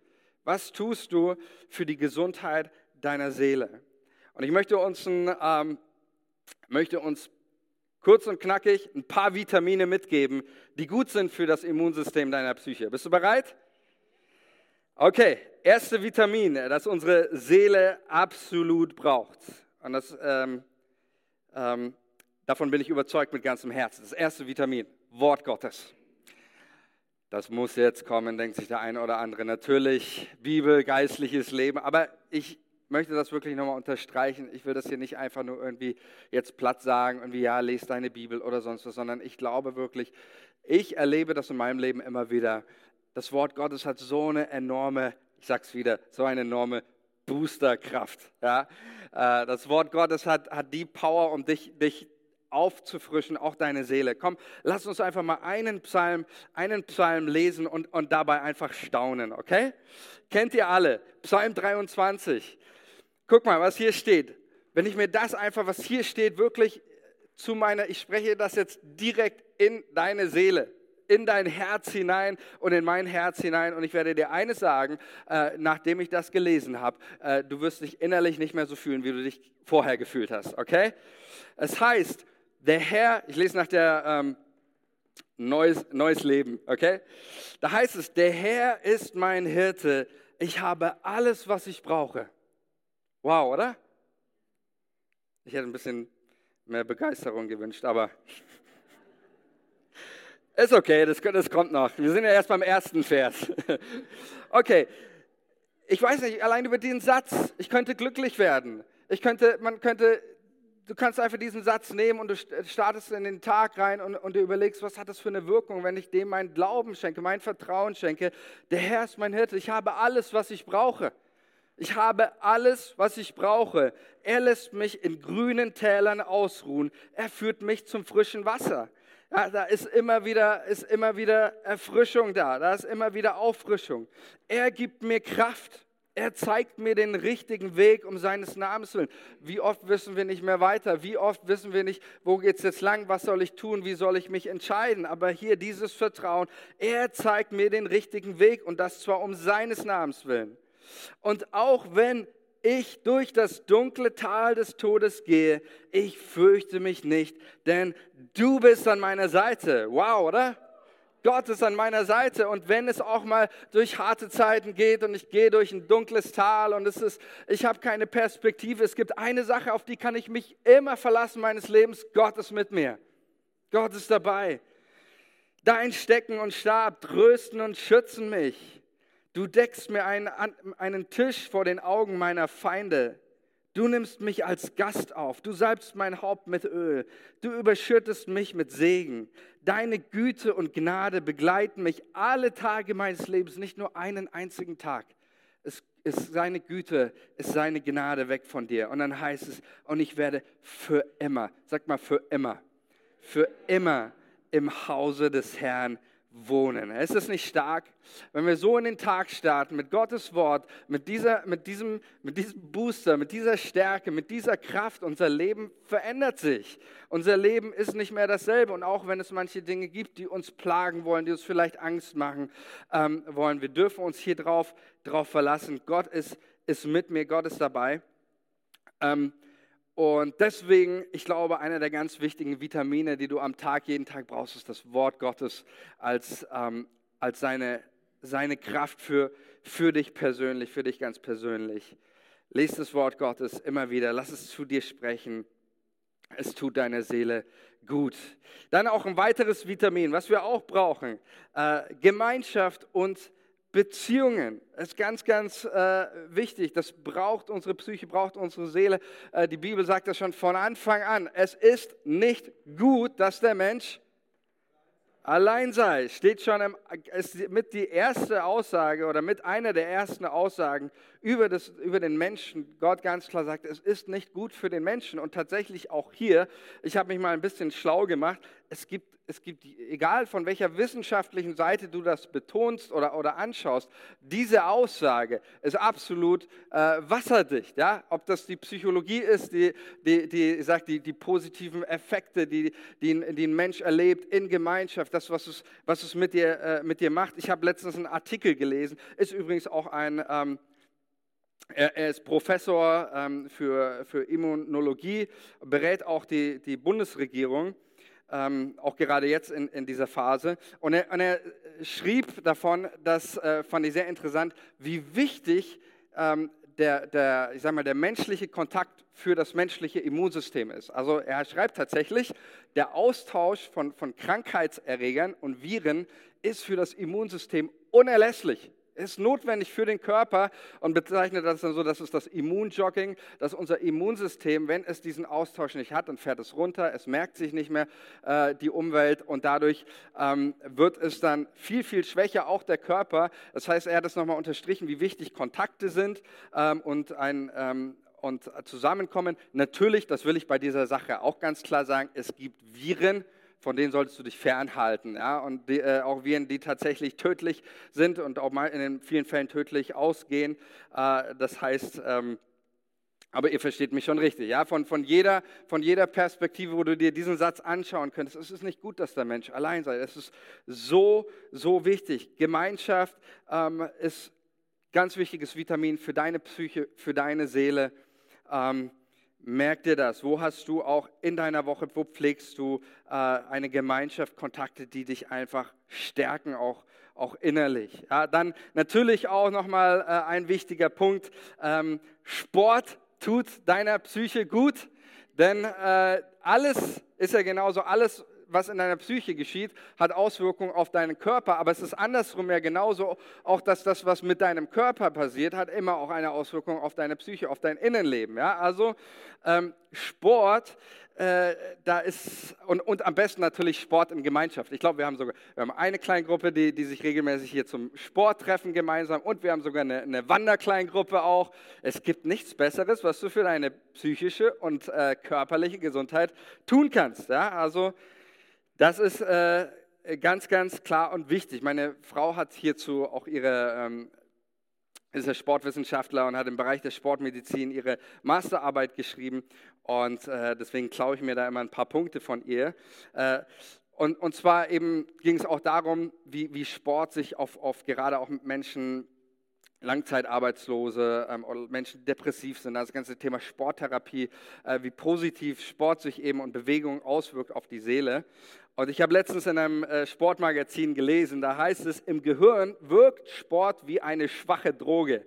Was tust du für die Gesundheit deiner Seele? Und ich möchte uns, ein, ähm, möchte uns kurz und knackig ein paar Vitamine mitgeben, die gut sind für das Immunsystem deiner Psyche. Bist du bereit? Okay, erste Vitamin, das unsere Seele absolut braucht. Und das, ähm, ähm, davon bin ich überzeugt mit ganzem Herzen. Das erste Vitamin, Wort Gottes. Das muss jetzt kommen, denkt sich der eine oder andere. Natürlich Bibel, geistliches Leben, aber ich möchte das wirklich nochmal unterstreichen. Ich will das hier nicht einfach nur irgendwie jetzt platt sagen, irgendwie ja, lese deine Bibel oder sonst was, sondern ich glaube wirklich, ich erlebe das in meinem Leben immer wieder. Das Wort Gottes hat so eine enorme, ich sag's wieder, so eine enorme Boosterkraft. Ja? Äh, das Wort Gottes hat, hat die Power, um dich, dich aufzufrischen, auch deine Seele. Komm, lass uns einfach mal einen Psalm, einen Psalm lesen und, und dabei einfach staunen, okay? Kennt ihr alle? Psalm 23. Guck mal, was hier steht. Wenn ich mir das einfach, was hier steht, wirklich zu meiner, ich spreche das jetzt direkt in deine Seele, in dein Herz hinein und in mein Herz hinein. Und ich werde dir eines sagen, äh, nachdem ich das gelesen habe, äh, du wirst dich innerlich nicht mehr so fühlen, wie du dich vorher gefühlt hast, okay? Es heißt, der Herr, ich lese nach der ähm, neues, neues Leben, okay? Da heißt es, der Herr ist mein Hirte, ich habe alles, was ich brauche. Wow, oder? Ich hätte ein bisschen mehr Begeisterung gewünscht, aber ist okay, das, das kommt noch. Wir sind ja erst beim ersten Vers. Okay, ich weiß nicht, allein über diesen Satz, ich könnte glücklich werden. Ich könnte, man könnte, du kannst einfach diesen Satz nehmen und du startest in den Tag rein und, und du überlegst, was hat das für eine Wirkung, wenn ich dem meinen Glauben schenke, mein Vertrauen schenke. Der Herr ist mein Hirte, ich habe alles, was ich brauche. Ich habe alles, was ich brauche. Er lässt mich in grünen Tälern ausruhen. Er führt mich zum frischen Wasser. Ja, da ist immer, wieder, ist immer wieder Erfrischung da. Da ist immer wieder Auffrischung. Er gibt mir Kraft. Er zeigt mir den richtigen Weg um seines Namens willen. Wie oft wissen wir nicht mehr weiter? Wie oft wissen wir nicht, wo geht es jetzt lang? Was soll ich tun? Wie soll ich mich entscheiden? Aber hier dieses Vertrauen. Er zeigt mir den richtigen Weg und das zwar um seines Namens willen. Und auch wenn ich durch das dunkle Tal des Todes gehe, ich fürchte mich nicht, denn du bist an meiner Seite. Wow, oder? Gott ist an meiner Seite und wenn es auch mal durch harte Zeiten geht und ich gehe durch ein dunkles Tal und es ist, ich habe keine Perspektive, es gibt eine Sache, auf die kann ich mich immer verlassen meines Lebens, Gott ist mit mir. Gott ist dabei. Dein Stecken und Stab trösten und schützen mich. Du deckst mir einen, einen Tisch vor den Augen meiner Feinde. Du nimmst mich als Gast auf. Du salbst mein Haupt mit Öl. Du überschüttest mich mit Segen. Deine Güte und Gnade begleiten mich alle Tage meines Lebens, nicht nur einen einzigen Tag. Es ist seine Güte, ist seine Gnade weg von dir. Und dann heißt es, und ich werde für immer, sag mal für immer, für immer im Hause des Herrn wohnen. Ist es nicht stark, wenn wir so in den Tag starten mit Gottes Wort, mit, dieser, mit, diesem, mit diesem Booster, mit dieser Stärke, mit dieser Kraft, unser Leben verändert sich. Unser Leben ist nicht mehr dasselbe und auch wenn es manche Dinge gibt, die uns plagen wollen, die uns vielleicht Angst machen ähm, wollen, wir dürfen uns hier drauf, drauf verlassen. Gott ist, ist mit mir, Gott ist dabei. Ähm, und deswegen, ich glaube, einer der ganz wichtigen Vitamine, die du am Tag, jeden Tag brauchst, ist das Wort Gottes als, ähm, als seine, seine Kraft für, für dich persönlich, für dich ganz persönlich. Lies das Wort Gottes immer wieder, lass es zu dir sprechen. Es tut deiner Seele gut. Dann auch ein weiteres Vitamin, was wir auch brauchen, äh, Gemeinschaft und Beziehungen ist ganz, ganz äh, wichtig. Das braucht unsere Psyche, braucht unsere Seele. Äh, die Bibel sagt das schon von Anfang an. Es ist nicht gut, dass der Mensch Allein sei, steht schon im, ist mit die erste Aussage oder mit einer der ersten Aussagen über, das, über den Menschen. Gott ganz klar sagt, es ist nicht gut für den Menschen. Und tatsächlich auch hier, ich habe mich mal ein bisschen schlau gemacht, es gibt es gibt, egal von welcher wissenschaftlichen Seite du das betonst oder, oder anschaust, diese Aussage ist absolut äh, wasserdicht. Ja? Ob das die Psychologie ist, die, die, die, sagt, die, die positiven Effekte, die, die, die ein Mensch erlebt in Gemeinschaft, das, was es, was es mit, dir, äh, mit dir macht. Ich habe letztens einen Artikel gelesen, ist übrigens auch ein... Ähm, er, er, ist Professor ähm, für, für Immunologie, berät auch die, die Bundesregierung ähm, auch gerade jetzt in, in dieser Phase. Und er, und er schrieb davon, das äh, fand ich sehr interessant, wie wichtig ähm, der, der, ich sag mal, der menschliche Kontakt für das menschliche Immunsystem ist. Also er schreibt tatsächlich, der Austausch von, von Krankheitserregern und Viren ist für das Immunsystem unerlässlich ist notwendig für den Körper und bezeichnet das dann so, das ist das Immunjogging, dass unser Immunsystem, wenn es diesen Austausch nicht hat, dann fährt es runter, es merkt sich nicht mehr äh, die Umwelt und dadurch ähm, wird es dann viel, viel schwächer, auch der Körper. Das heißt, er hat es nochmal unterstrichen, wie wichtig Kontakte sind ähm, und ein ähm, und Zusammenkommen. Natürlich, das will ich bei dieser Sache auch ganz klar sagen, es gibt Viren, von denen solltest du dich fernhalten. Ja? Und die, äh, auch Viren, die tatsächlich tödlich sind und auch mal in vielen Fällen tödlich ausgehen. Äh, das heißt, ähm, aber ihr versteht mich schon richtig. Ja? Von, von, jeder, von jeder Perspektive, wo du dir diesen Satz anschauen könntest, es ist nicht gut, dass der Mensch allein sei. Es ist so, so wichtig. Gemeinschaft ähm, ist ganz wichtiges Vitamin für deine Psyche, für deine Seele. Ähm, Merk dir das. Wo hast du auch in deiner Woche, wo pflegst du äh, eine Gemeinschaft, Kontakte, die dich einfach stärken, auch, auch innerlich? Ja, dann natürlich auch nochmal äh, ein wichtiger Punkt. Ähm, Sport tut deiner Psyche gut, denn äh, alles ist ja genauso, alles was in deiner Psyche geschieht, hat Auswirkungen auf deinen Körper. Aber es ist andersrum ja genauso, auch dass das, was mit deinem Körper passiert, hat immer auch eine Auswirkung auf deine Psyche, auf dein Innenleben. Ja? Also ähm, Sport, äh, da ist, und, und am besten natürlich Sport in Gemeinschaft. Ich glaube, wir haben sogar wir haben eine Kleingruppe, die, die sich regelmäßig hier zum Sport treffen gemeinsam und wir haben sogar eine, eine Wanderkleingruppe auch. Es gibt nichts Besseres, was du für deine psychische und äh, körperliche Gesundheit tun kannst. Ja? Also das ist äh, ganz, ganz klar und wichtig. Meine Frau hat hierzu auch ihre, ähm, ist ja Sportwissenschaftler und hat im Bereich der Sportmedizin ihre Masterarbeit geschrieben. Und äh, deswegen klaue ich mir da immer ein paar Punkte von ihr. Äh, und, und zwar eben ging es auch darum, wie, wie Sport sich auf, auf gerade auch mit Menschen Langzeitarbeitslose ähm, Menschen, die depressiv sind, also das ganze Thema Sporttherapie, äh, wie positiv Sport sich eben und Bewegung auswirkt auf die Seele. Und ich habe letztens in einem äh, Sportmagazin gelesen, da heißt es, im Gehirn wirkt Sport wie eine schwache Droge.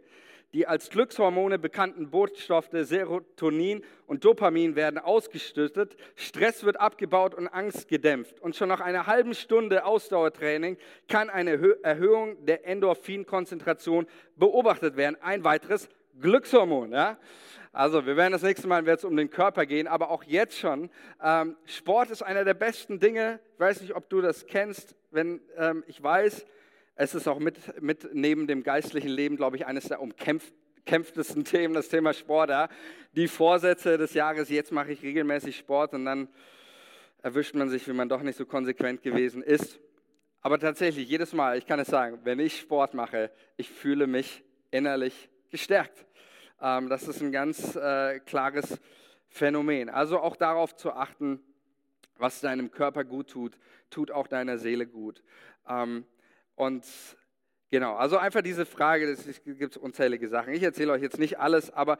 Die als Glückshormone bekannten Botenstoffe Serotonin und Dopamin werden ausgeschüttet, Stress wird abgebaut und Angst gedämpft. Und schon nach einer halben Stunde Ausdauertraining kann eine Erhöhung der Endorphinkonzentration beobachtet werden. Ein weiteres Glückshormon. Ja? Also wir werden das nächste Mal es um den Körper gehen, aber auch jetzt schon. Ähm, Sport ist einer der besten Dinge. Ich weiß nicht, ob du das kennst. Wenn ähm, ich weiß, es ist auch mit, mit neben dem geistlichen Leben, glaube ich, eines der umkämpftesten Themen, das Thema Sport. Ja? Die Vorsätze des Jahres, jetzt mache ich regelmäßig Sport und dann erwischt man sich, wie man doch nicht so konsequent gewesen ist. Aber tatsächlich, jedes Mal, ich kann es sagen, wenn ich Sport mache, ich fühle mich innerlich gestärkt. Ähm, das ist ein ganz äh, klares Phänomen. Also auch darauf zu achten, was deinem Körper gut tut, tut auch deiner Seele gut. Ähm, und genau, also einfach diese Frage, es gibt unzählige Sachen. Ich erzähle euch jetzt nicht alles, aber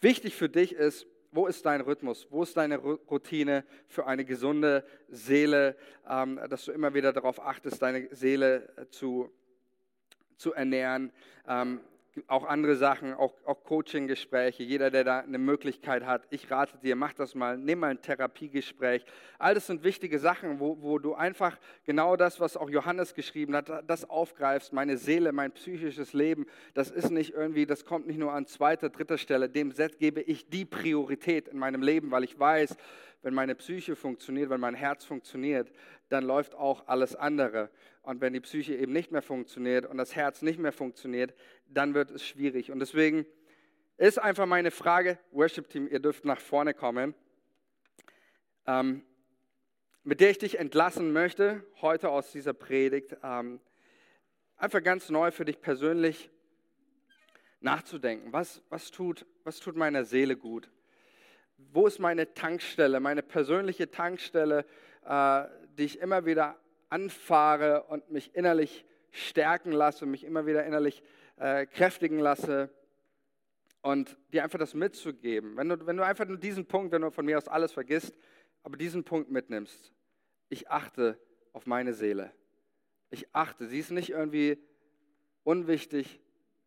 wichtig für dich ist, wo ist dein Rhythmus? Wo ist deine Routine für eine gesunde Seele, ähm, dass du immer wieder darauf achtest, deine Seele zu, zu ernähren? Auch andere Sachen, auch, auch Coaching-Gespräche. Jeder, der da eine Möglichkeit hat, ich rate dir, mach das mal, nimm mal ein Therapiegespräch. All das sind wichtige Sachen, wo, wo du einfach genau das, was auch Johannes geschrieben hat, das aufgreifst. Meine Seele, mein psychisches Leben, das ist nicht irgendwie, das kommt nicht nur an zweiter, dritter Stelle. Dem gebe ich die Priorität in meinem Leben, weil ich weiß, wenn meine Psyche funktioniert, wenn mein Herz funktioniert, dann läuft auch alles andere. Und wenn die Psyche eben nicht mehr funktioniert und das Herz nicht mehr funktioniert, dann wird es schwierig. Und deswegen ist einfach meine Frage, Worship Team, ihr dürft nach vorne kommen, ähm, mit der ich dich entlassen möchte, heute aus dieser Predigt, ähm, einfach ganz neu für dich persönlich nachzudenken. Was, was, tut, was tut meiner Seele gut? Wo ist meine Tankstelle, meine persönliche Tankstelle, äh, die ich immer wieder anfahre und mich innerlich stärken lasse, mich immer wieder innerlich äh, kräftigen lasse und dir einfach das mitzugeben. Wenn du, wenn du einfach nur diesen Punkt, wenn du von mir aus alles vergisst, aber diesen Punkt mitnimmst, ich achte auf meine Seele. Ich achte, sie ist nicht irgendwie unwichtig,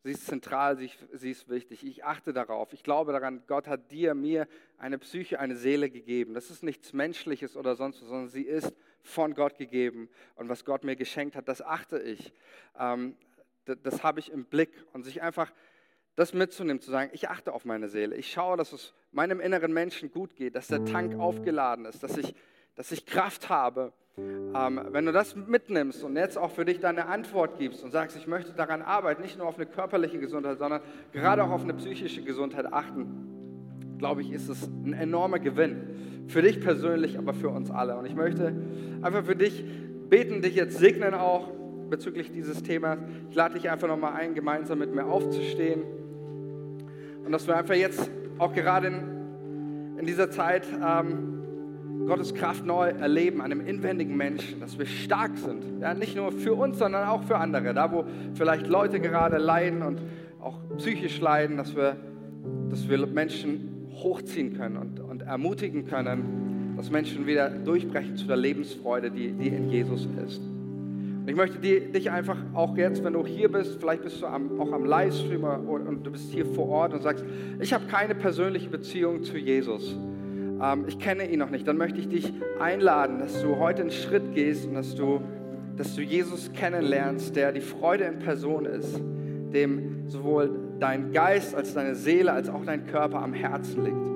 Sie ist zentral, sie, sie ist wichtig. Ich achte darauf. Ich glaube daran, Gott hat dir, mir eine Psyche, eine Seele gegeben. Das ist nichts Menschliches oder sonst was, sondern sie ist von Gott gegeben. Und was Gott mir geschenkt hat, das achte ich. Ähm, das, habe ich im Blick. Und sich einfach das mitzunehmen, zu sagen, ich achte auf meine Seele. Ich schaue, dass es meinem inneren Menschen gut geht, dass der Tank aufgeladen ist, dass ich, dass ich Kraft habe ähm, wenn du das mitnimmst und jetzt auch für dich deine Antwort gibst und sagst, ich möchte daran arbeiten, nicht nur auf eine körperliche Gesundheit, sondern gerade auch auf eine psychische Gesundheit achten, glaube ich, ist es ein enormer Gewinn. Für dich persönlich, aber für uns alle. Und ich möchte einfach für dich beten, dich jetzt segnen auch bezüglich dieses Themas. Ich lade dich einfach nochmal ein, gemeinsam mit mir aufzustehen. Und dass wir einfach jetzt auch gerade in, in dieser Zeit ähm, Gottes Kraft neu erleben an einem inwendigen Menschen, dass wir stark sind. Ja, nicht nur für uns, sondern auch für andere. Da, wo vielleicht Leute gerade leiden und auch psychisch leiden, dass wir, dass wir Menschen hochziehen können und, und ermutigen können, dass Menschen wieder durchbrechen zu der Lebensfreude, die, die in Jesus ist. Ich möchte dich einfach auch jetzt, wenn du hier bist, vielleicht bist du am, auch am Livestream und, und du bist hier vor Ort und sagst, ich habe keine persönliche Beziehung zu Jesus ähm, ich kenne ihn noch nicht, dann möchte ich dich einladen, dass du heute einen Schritt gehst und dass du, dass du Jesus kennenlernst, der die Freude in Person ist, dem sowohl dein Geist als deine Seele als auch dein Körper am Herzen liegt.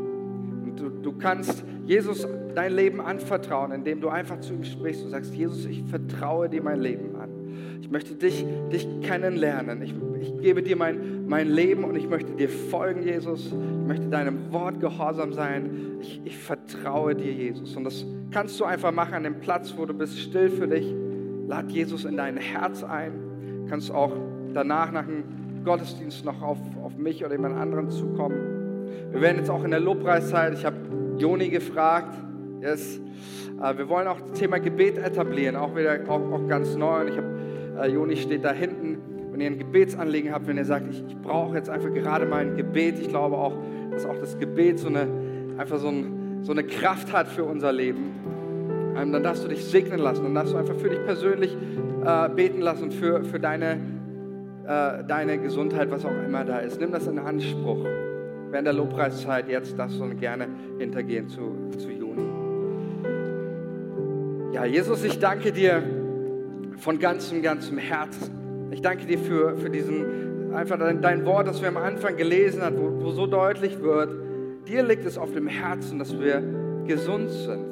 Du, du kannst Jesus dein Leben anvertrauen, indem du einfach zu ihm sprichst und sagst, Jesus, ich vertraue dir mein Leben an. Ich möchte dich, dich kennenlernen. Ich, ich gebe dir mein, mein Leben und ich möchte dir folgen, Jesus. Ich möchte deinem Wort gehorsam sein. Ich, ich vertraue dir, Jesus. Und das kannst du einfach machen an dem Platz, wo du bist, still für dich. Lad Jesus in dein Herz ein. Kannst auch danach nach dem Gottesdienst noch auf, auf mich oder jemand anderen zukommen. Wir werden jetzt auch in der Lobpreiszeit, ich habe Joni gefragt, yes, äh, wir wollen auch das Thema Gebet etablieren, auch wieder auch, auch ganz neu. Und ich habe äh, Joni steht da hinten. Wenn ihr ein Gebetsanliegen habt, wenn ihr sagt, ich, ich brauche jetzt einfach gerade mal ein Gebet, ich glaube auch, dass auch das Gebet so eine, einfach so, ein, so eine Kraft hat für unser Leben, ähm, dann darfst du dich segnen lassen, dann darfst du einfach für dich persönlich äh, beten lassen, für, für deine, äh, deine Gesundheit, was auch immer da ist. Nimm das in Anspruch. Während der Lobpreiszeit jetzt darfst du gerne hintergehen zu, zu Juni. Ja, Jesus, ich danke dir von ganzem, ganzem Herzen. Ich danke dir für, für diesen, einfach dein, dein Wort, das wir am Anfang gelesen haben, wo, wo so deutlich wird, dir liegt es auf dem Herzen, dass wir gesund sind.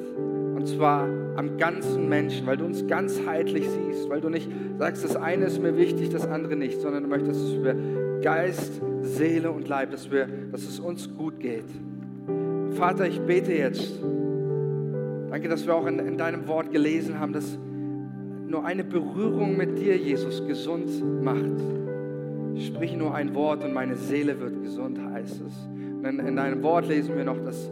Und zwar am ganzen Menschen, weil du uns ganzheitlich siehst, weil du nicht sagst, das eine ist mir wichtig, das andere nicht, sondern du möchtest, dass wir Geist, Seele und Leib, dass, wir, dass es uns gut geht. Vater, ich bete jetzt. Danke, dass wir auch in, in deinem Wort gelesen haben, dass nur eine Berührung mit dir, Jesus, gesund macht. Sprich nur ein Wort und meine Seele wird gesund, heißt es. Und in, in deinem Wort lesen wir noch, dass,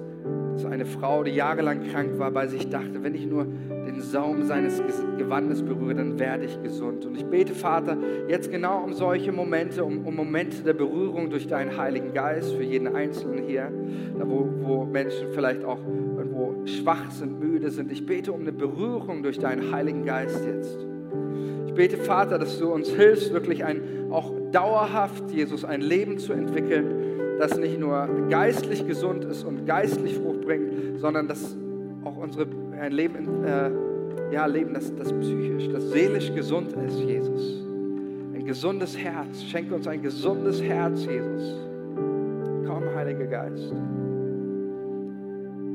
dass eine Frau, die jahrelang krank war, bei sich dachte, wenn ich nur den Saum seines Gewandes berühre, dann werde ich gesund. Und ich bete, Vater, jetzt genau um solche Momente, um, um Momente der Berührung durch deinen Heiligen Geist für jeden Einzelnen hier, da wo, wo Menschen vielleicht auch irgendwo schwach sind, müde sind. Ich bete um eine Berührung durch deinen Heiligen Geist jetzt. Ich bete, Vater, dass du uns hilfst, wirklich ein, auch dauerhaft, Jesus, ein Leben zu entwickeln, das nicht nur geistlich gesund ist und geistlich Frucht bringt, sondern das auch unsere, ein Leben, äh, ja, Leben das, das psychisch, das seelisch gesund ist, Jesus. Ein gesundes Herz. Schenke uns ein gesundes Herz, Jesus. Komm, Heiliger Geist.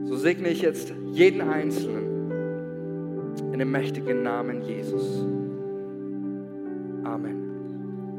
So segne ich jetzt jeden Einzelnen in dem mächtigen Namen Jesus.